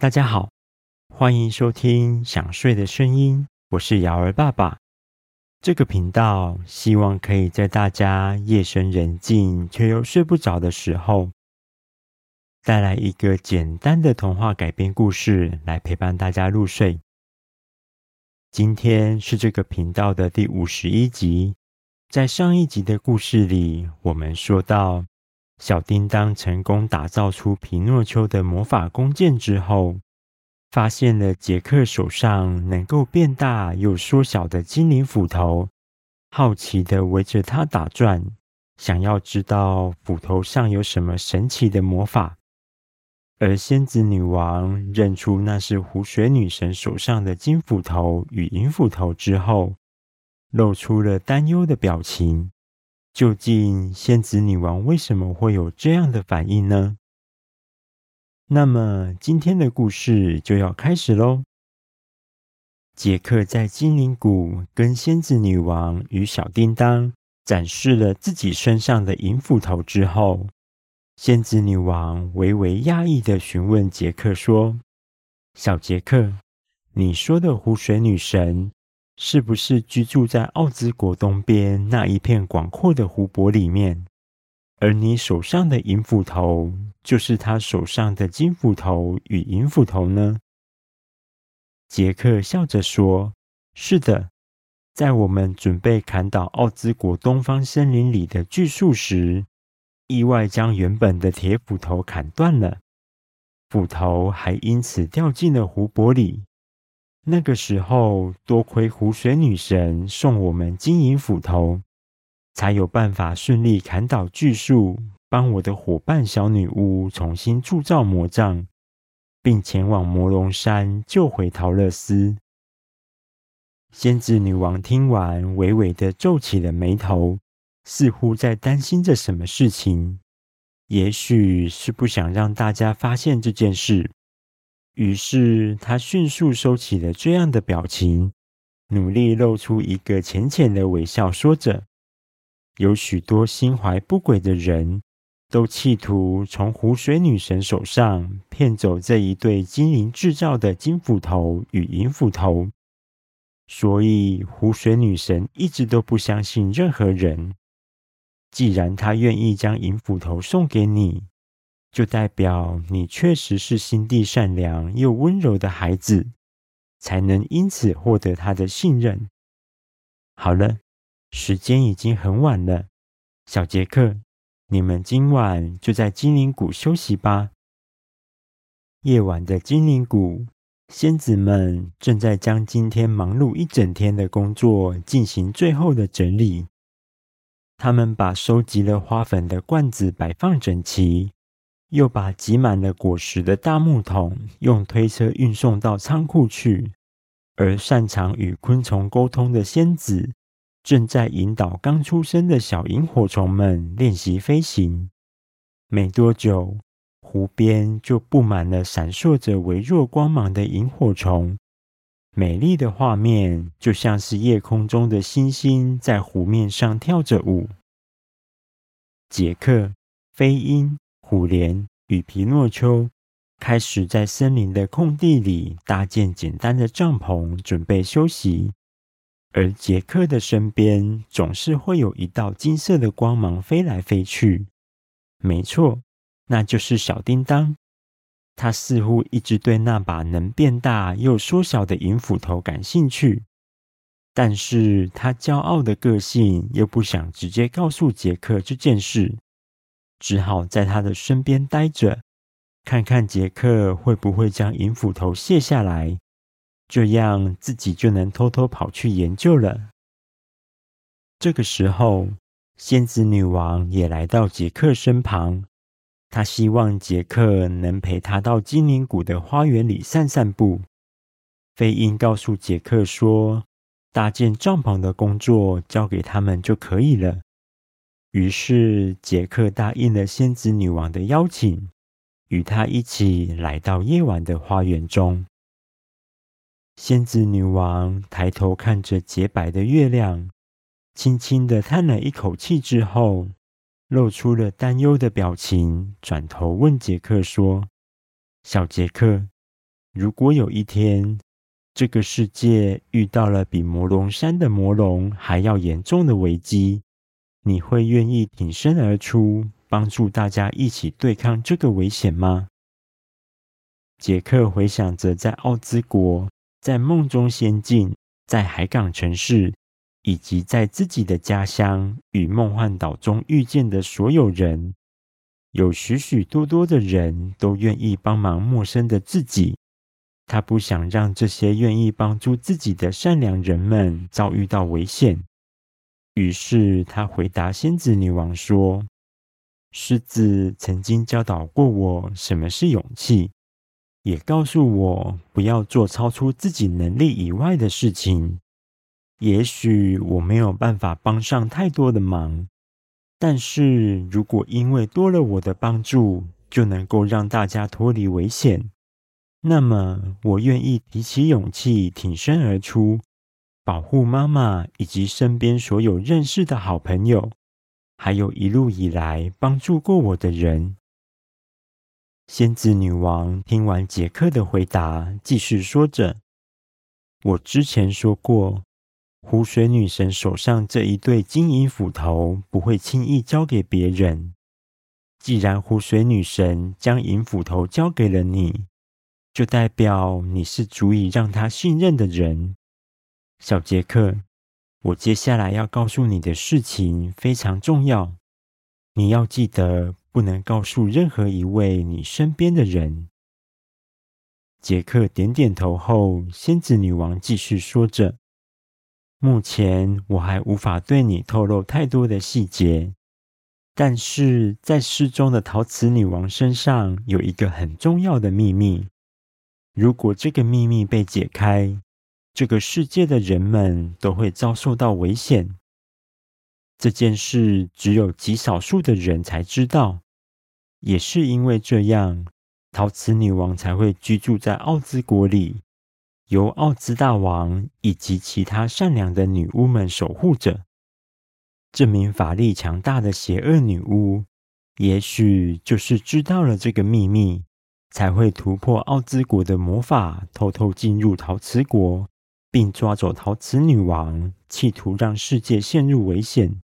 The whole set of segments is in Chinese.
大家好，欢迎收听《想睡的声音》，我是瑶儿爸爸。这个频道希望可以在大家夜深人静却又睡不着的时候，带来一个简单的童话改编故事，来陪伴大家入睡。今天是这个频道的第五十一集。在上一集的故事里，我们说到，小叮当成功打造出皮诺丘的魔法弓箭之后，发现了杰克手上能够变大又缩小的精灵斧头，好奇地围着他打转，想要知道斧头上有什么神奇的魔法。而仙子女王认出那是湖水女神手上的金斧头与银斧头之后，露出了担忧的表情。究竟仙子女王为什么会有这样的反应呢？那么今天的故事就要开始喽。杰克在精灵谷跟仙子女王与小叮当展示了自己身上的银斧头之后，仙子女王微微讶异的询问杰克说：“小杰克，你说的湖水女神？”是不是居住在奥兹国东边那一片广阔的湖泊里面？而你手上的银斧头，就是他手上的金斧头与银斧头呢？杰克笑着说：“是的，在我们准备砍倒奥兹国东方森林里的巨树时，意外将原本的铁斧头砍断了，斧头还因此掉进了湖泊里。”那个时候，多亏湖水女神送我们金银斧头，才有办法顺利砍倒巨树，帮我的伙伴小女巫重新铸造魔杖，并前往魔龙山救回桃乐丝。仙子女王听完，微微的皱起了眉头，似乎在担心着什么事情，也许是不想让大家发现这件事。于是，他迅速收起了这样的表情，努力露出一个浅浅的微笑，说着：“有许多心怀不轨的人，都企图从湖水女神手上骗走这一对精灵制造的金斧头与银斧头，所以湖水女神一直都不相信任何人。既然她愿意将银斧头送给你。”就代表你确实是心地善良又温柔的孩子，才能因此获得他的信任。好了，时间已经很晚了，小杰克，你们今晚就在精灵谷休息吧。夜晚的精灵谷，仙子们正在将今天忙碌一整天的工作进行最后的整理。他们把收集了花粉的罐子摆放整齐。又把挤满了果实的大木桶用推车运送到仓库去，而擅长与昆虫沟通的仙子正在引导刚出生的小萤火虫们练习飞行。没多久，湖边就布满了闪烁着微弱光芒的萤火虫，美丽的画面就像是夜空中的星星在湖面上跳着舞。杰克，飞鹰。虎莲与皮诺丘开始在森林的空地里搭建简单的帐篷，准备休息。而杰克的身边总是会有一道金色的光芒飞来飞去。没错，那就是小叮当。他似乎一直对那把能变大又缩小的银斧头感兴趣，但是他骄傲的个性又不想直接告诉杰克这件事。只好在他的身边待着，看看杰克会不会将银斧头卸下来，这样自己就能偷偷跑去研究了。这个时候，仙子女王也来到杰克身旁，她希望杰克能陪她到精灵谷的花园里散散步。飞鹰告诉杰克说：“搭建帐篷的工作交给他们就可以了。”于是，杰克答应了仙子女王的邀请，与她一起来到夜晚的花园中。仙子女王抬头看着洁白的月亮，轻轻地叹了一口气之后，露出了担忧的表情，转头问杰克说：“小杰克，如果有一天这个世界遇到了比魔龙山的魔龙还要严重的危机，你会愿意挺身而出，帮助大家一起对抗这个危险吗？杰克回想着在奥兹国、在梦中仙境、在海港城市，以及在自己的家乡与梦幻岛中遇见的所有人，有许许多多的人都愿意帮忙陌生的自己。他不想让这些愿意帮助自己的善良人们遭遇到危险，于是他回答仙子女王说：“狮子曾经教导过我什么是勇气。”也告诉我不要做超出自己能力以外的事情。也许我没有办法帮上太多的忙，但是如果因为多了我的帮助，就能够让大家脱离危险，那么我愿意提起勇气，挺身而出，保护妈妈以及身边所有认识的好朋友，还有一路以来帮助过我的人。仙子女王听完杰克的回答，继续说着：“我之前说过，湖水女神手上这一对金银斧头不会轻易交给别人。既然湖水女神将银斧头交给了你，就代表你是足以让她信任的人。小杰克，我接下来要告诉你的事情非常重要，你要记得。”不能告诉任何一位你身边的人。杰克点点头后，仙子女王继续说着：“目前我还无法对你透露太多的细节，但是在失踪的陶瓷女王身上有一个很重要的秘密。如果这个秘密被解开，这个世界的人们都会遭受到危险。”这件事只有极少数的人才知道，也是因为这样，陶瓷女王才会居住在奥兹国里，由奥兹大王以及其他善良的女巫们守护着。这名法力强大的邪恶女巫，也许就是知道了这个秘密，才会突破奥兹国的魔法，偷偷进入陶瓷国，并抓走陶瓷女王，企图让世界陷入危险。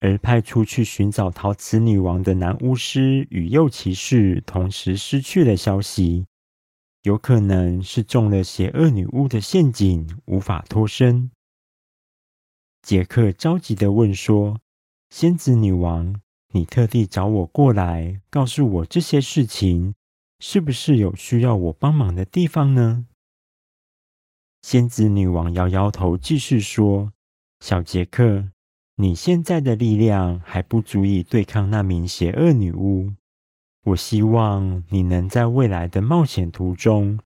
而派出去寻找陶瓷女王的男巫师与幼骑士同时失去了消息，有可能是中了邪恶女巫的陷阱，无法脱身。杰克着急地问说：“仙子女王，你特地找我过来，告诉我这些事情，是不是有需要我帮忙的地方呢？”仙子女王摇摇头，继续说：“小杰克。”你现在的力量还不足以对抗那名邪恶女巫。我希望你能在未来的冒险途中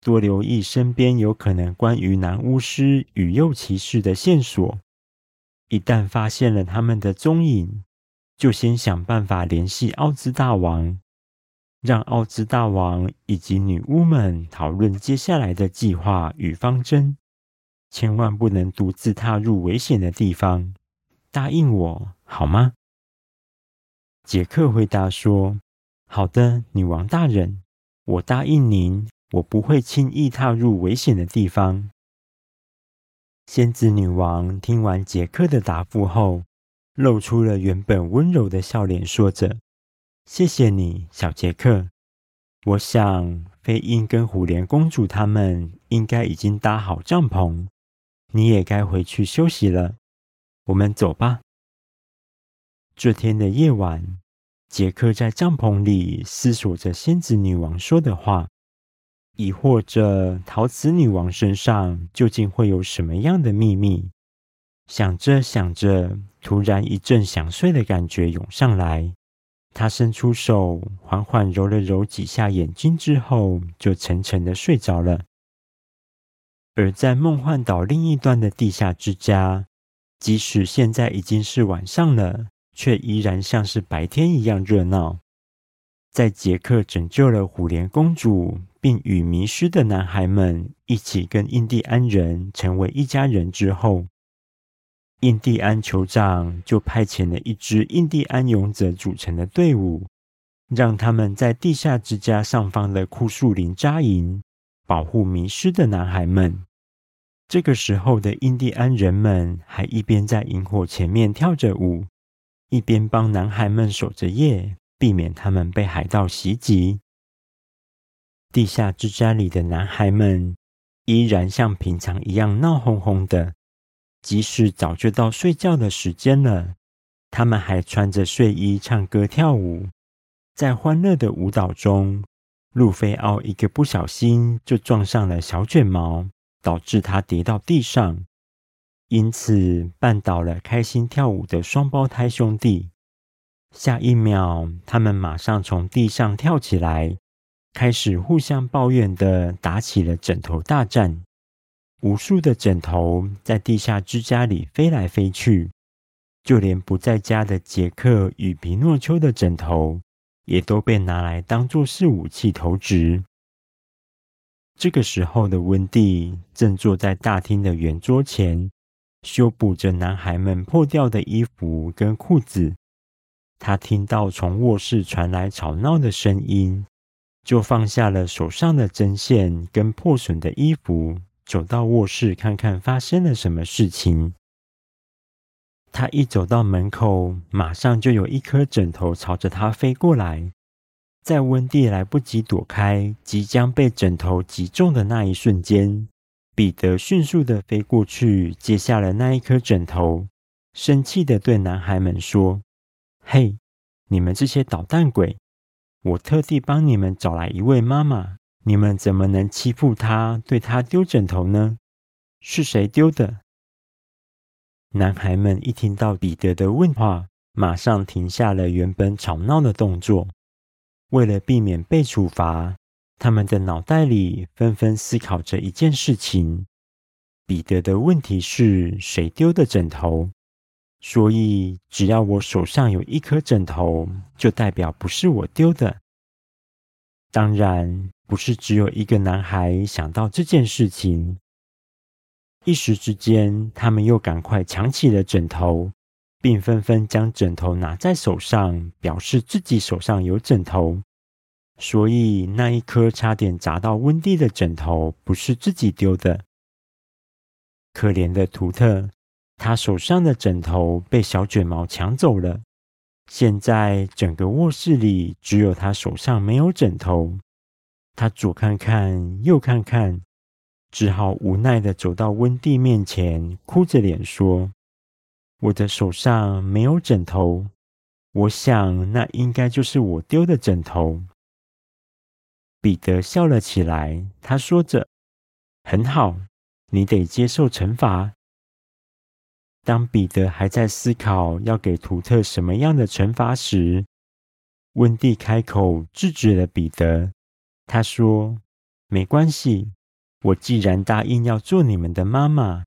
多留意身边有可能关于男巫师与幼骑士的线索。一旦发现了他们的踪影，就先想办法联系奥兹大王，让奥兹大王以及女巫们讨论接下来的计划与方针。千万不能独自踏入危险的地方。答应我好吗？杰克回答说：“好的，女王大人，我答应您，我不会轻易踏入危险的地方。”仙子女王听完杰克的答复后，露出了原本温柔的笑脸，说着：“谢谢你，小杰克。我想，飞鹰跟虎莲公主他们应该已经搭好帐篷，你也该回去休息了。”我们走吧。这天的夜晚，杰克在帐篷里思索着仙子女王说的话，疑惑着陶瓷女王身上究竟会有什么样的秘密。想着想着，突然一阵想睡的感觉涌上来。他伸出手，缓缓揉了揉几下眼睛之后，就沉沉的睡着了。而在梦幻岛另一端的地下之家。即使现在已经是晚上了，却依然像是白天一样热闹。在杰克拯救了虎莲公主，并与迷失的男孩们一起跟印第安人成为一家人之后，印第安酋长就派遣了一支印第安勇者组成的队伍，让他们在地下之家上方的枯树林扎营，保护迷失的男孩们。这个时候的印第安人们还一边在萤火前面跳着舞，一边帮男孩们守着夜，避免他们被海盗袭击。地下之家里的男孩们依然像平常一样闹哄哄的，即使早就到睡觉的时间了，他们还穿着睡衣唱歌跳舞。在欢乐的舞蹈中，路飞奥一个不小心就撞上了小卷毛，导致他跌到地上，因此绊倒了开心跳舞的双胞胎兄弟。下一秒，他们马上从地上跳起来，开始互相抱怨的打起了枕头大战。无数的枕头在地下之家里飞来飞去，就连不在家的杰克与皮诺丘的枕头，也都被拿来当作是武器投掷。这个时候的温蒂正坐在大厅的圆桌前，修补着男孩们破掉的衣服跟裤子。他听到从卧室传来吵闹的声音，就放下了手上的针线跟破损的衣服，走到卧室看看发生了什么事情。他一走到门口，马上就有一颗枕头朝着他飞过来。在温蒂来不及躲开，即将被枕头击中的那一瞬间，彼得迅速的飞过去，接下了那一颗枕头，生气的对男孩们说：“嘿，你们这些捣蛋鬼！我特地帮你们找来一位妈妈，你们怎么能欺负他，对他丢枕头呢？是谁丢的？”男孩们一听到彼得的问话，马上停下了原本吵闹的动作。为了避免被处罚，他们的脑袋里纷纷思考着一件事情：彼得的问题是谁丢的枕头？所以，只要我手上有一颗枕头，就代表不是我丢的。当然，不是只有一个男孩想到这件事情。一时之间，他们又赶快抢起了枕头。并纷纷将枕头拿在手上，表示自己手上有枕头。所以那一颗差点砸到温蒂的枕头，不是自己丢的。可怜的图特，他手上的枕头被小卷毛抢走了。现在整个卧室里只有他手上没有枕头。他左看看，右看看，只好无奈的走到温蒂面前，哭着脸说。我的手上没有枕头，我想那应该就是我丢的枕头。彼得笑了起来，他说着：“很好，你得接受惩罚。”当彼得还在思考要给图特什么样的惩罚时，温蒂开口制止了彼得。他说：“没关系，我既然答应要做你们的妈妈。”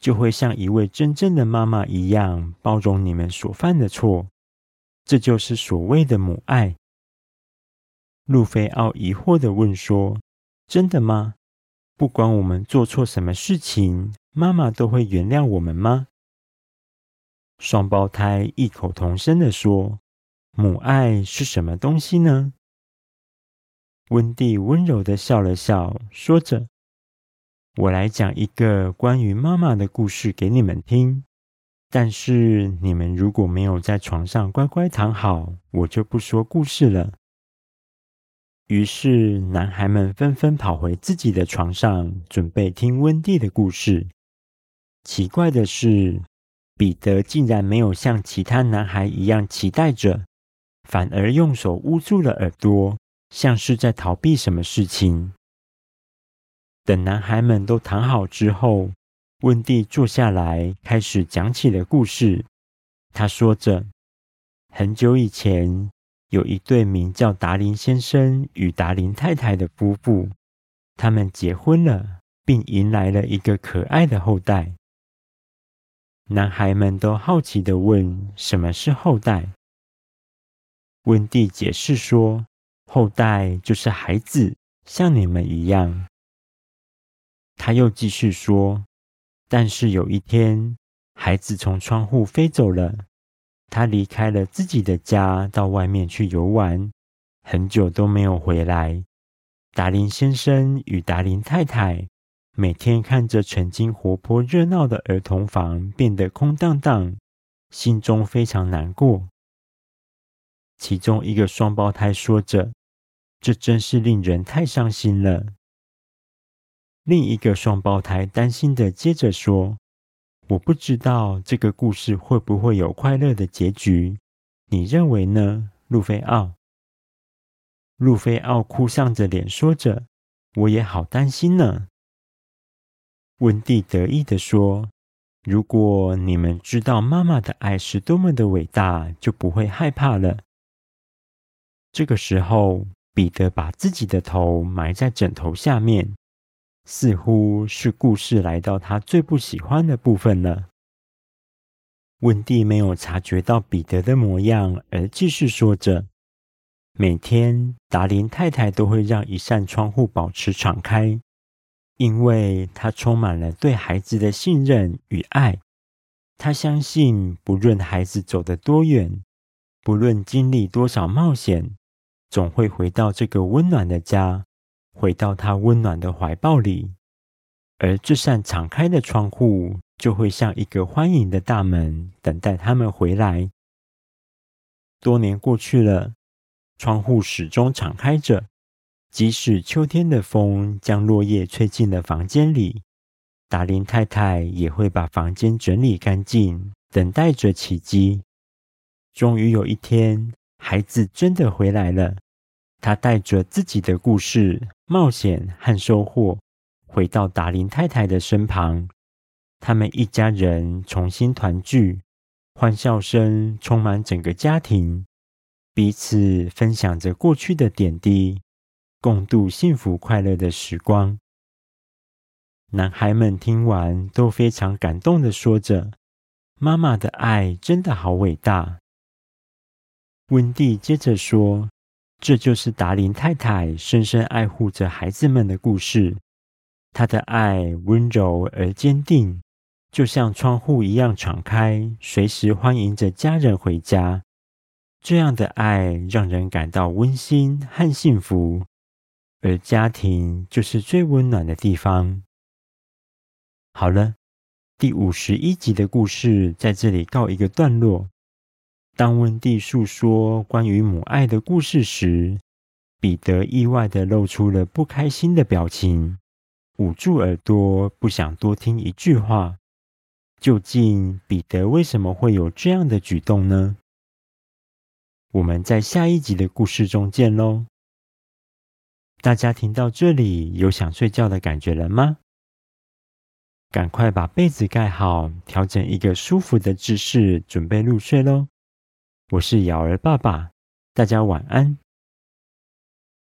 就会像一位真正的妈妈一样包容你们所犯的错，这就是所谓的母爱。路飞奥疑惑的问说：“真的吗？不管我们做错什么事情，妈妈都会原谅我们吗？”双胞胎异口同声的说：“母爱是什么东西呢？”温蒂温柔地笑了笑，说着。我来讲一个关于妈妈的故事给你们听，但是你们如果没有在床上乖乖躺好，我就不说故事了。于是，男孩们纷纷跑回自己的床上，准备听温蒂的故事。奇怪的是，彼得竟然没有像其他男孩一样期待着，反而用手捂住了耳朵，像是在逃避什么事情。等男孩们都躺好之后，温蒂坐下来，开始讲起了故事。他说着：“很久以前，有一对名叫达林先生与达林太太的夫妇，他们结婚了，并迎来了一个可爱的后代。”男孩们都好奇地问：“什么是后代？”温蒂解释说：“后代就是孩子，像你们一样。”他又继续说：“但是有一天，孩子从窗户飞走了。他离开了自己的家，到外面去游玩，很久都没有回来。达林先生与达林太太每天看着曾经活泼热闹的儿童房变得空荡荡，心中非常难过。其中一个双胞胎说着：“这真是令人太伤心了。”另一个双胞胎担心地接着说：“我不知道这个故事会不会有快乐的结局，你认为呢，路菲奥？”路菲奥哭丧着脸说着：“我也好担心呢。”温蒂得意地说：“如果你们知道妈妈的爱是多么的伟大，就不会害怕了。”这个时候，彼得把自己的头埋在枕头下面，似乎是故事来到他最不喜欢的部分了。温蒂没有察觉到彼得的模样，而继续说着。每天，达林太太都会让一扇窗户保持敞开，因为她充满了对孩子的信任与爱。她相信，不论孩子走得多远，不论经历多少冒险，总会回到这个温暖的家，回到他温暖的怀抱里。而这扇敞开的窗户，就会像一个欢迎的大门，等待他们回来。多年过去了。窗户始终敞开着，即使秋天的风将落叶吹进了房间里，达林太太也会把房间整理干净，等待着奇迹。终于有一天，孩子真的回来了，他带着自己的故事、冒险和收获，回到达林太太的身旁。他们一家人重新团聚，欢笑声充满整个家庭。彼此分享着过去的点滴，共度幸福快乐的时光。男孩们听完都非常感动地说着：“妈妈的爱真的好伟大。”温蒂接着说：“这就是达林太太深深爱护着孩子们的故事。她的爱温柔而坚定，就像窗户一样敞开，随时欢迎着家人回家。”这样的爱让人感到温馨和幸福，而家庭就是最温暖的地方。好了，第五十一集的故事在这里告一个段落。当温蒂诉说关于母爱的故事时，彼得意外地露出了不开心的表情，捂住耳朵，不想多听一句话。究竟彼得为什么会有这样的举动呢？我们在下一集的故事中见喽！大家听到这里有想睡觉的感觉了吗？赶快把被子盖好，调整一个舒服的姿势，准备入睡喽！我是瑶儿爸爸，大家晚安。